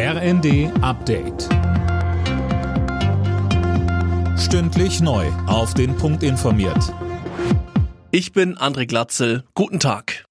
RND Update. Stündlich neu. Auf den Punkt informiert. Ich bin André Glatzel. Guten Tag.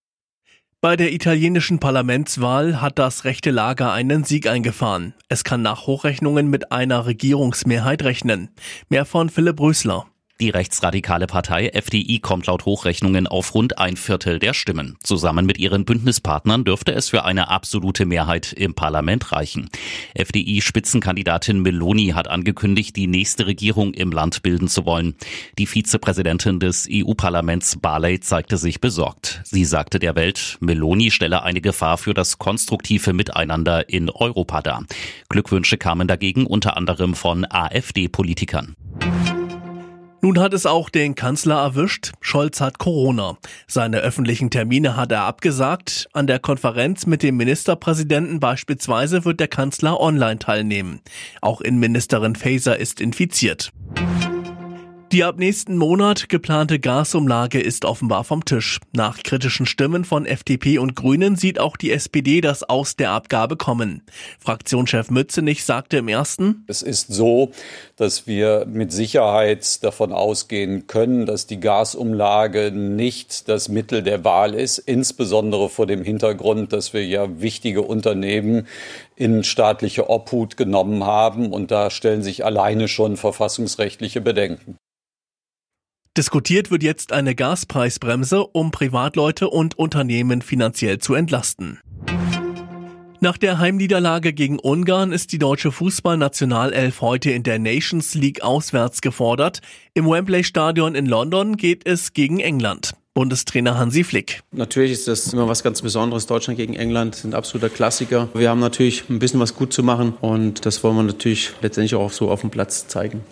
Bei der italienischen Parlamentswahl hat das rechte Lager einen Sieg eingefahren. Es kann nach Hochrechnungen mit einer Regierungsmehrheit rechnen. Mehr von Philipp Rösler. Die rechtsradikale Partei FDI kommt laut Hochrechnungen auf rund ein Viertel der Stimmen. Zusammen mit ihren Bündnispartnern dürfte es für eine absolute Mehrheit im Parlament reichen. FDI-Spitzenkandidatin Meloni hat angekündigt, die nächste Regierung im Land bilden zu wollen. Die Vizepräsidentin des EU-Parlaments Barley zeigte sich besorgt. Sie sagte der Welt, Meloni stelle eine Gefahr für das konstruktive Miteinander in Europa dar. Glückwünsche kamen dagegen unter anderem von AfD-Politikern. Nun hat es auch den Kanzler erwischt. Scholz hat Corona. Seine öffentlichen Termine hat er abgesagt. An der Konferenz mit dem Ministerpräsidenten beispielsweise wird der Kanzler online teilnehmen. Auch Innenministerin Faeser ist infiziert. Die ab nächsten Monat geplante Gasumlage ist offenbar vom Tisch. Nach kritischen Stimmen von FDP und Grünen sieht auch die SPD das Aus der Abgabe kommen. Fraktionschef Mützenich sagte im ersten, Es ist so, dass wir mit Sicherheit davon ausgehen können, dass die Gasumlage nicht das Mittel der Wahl ist, insbesondere vor dem Hintergrund, dass wir ja wichtige Unternehmen in staatliche Obhut genommen haben und da stellen sich alleine schon verfassungsrechtliche Bedenken. Diskutiert wird jetzt eine Gaspreisbremse, um Privatleute und Unternehmen finanziell zu entlasten. Nach der Heimniederlage gegen Ungarn ist die deutsche Fußballnationalelf heute in der Nations League auswärts gefordert. Im Wembley Stadion in London geht es gegen England. Bundestrainer Hansi Flick. Natürlich ist das immer was ganz Besonderes. Deutschland gegen England sind absoluter Klassiker. Wir haben natürlich ein bisschen was gut zu machen und das wollen wir natürlich letztendlich auch so auf dem Platz zeigen.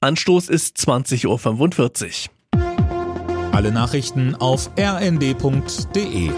Anstoß ist 20.45 Uhr. Alle Nachrichten auf rnd.de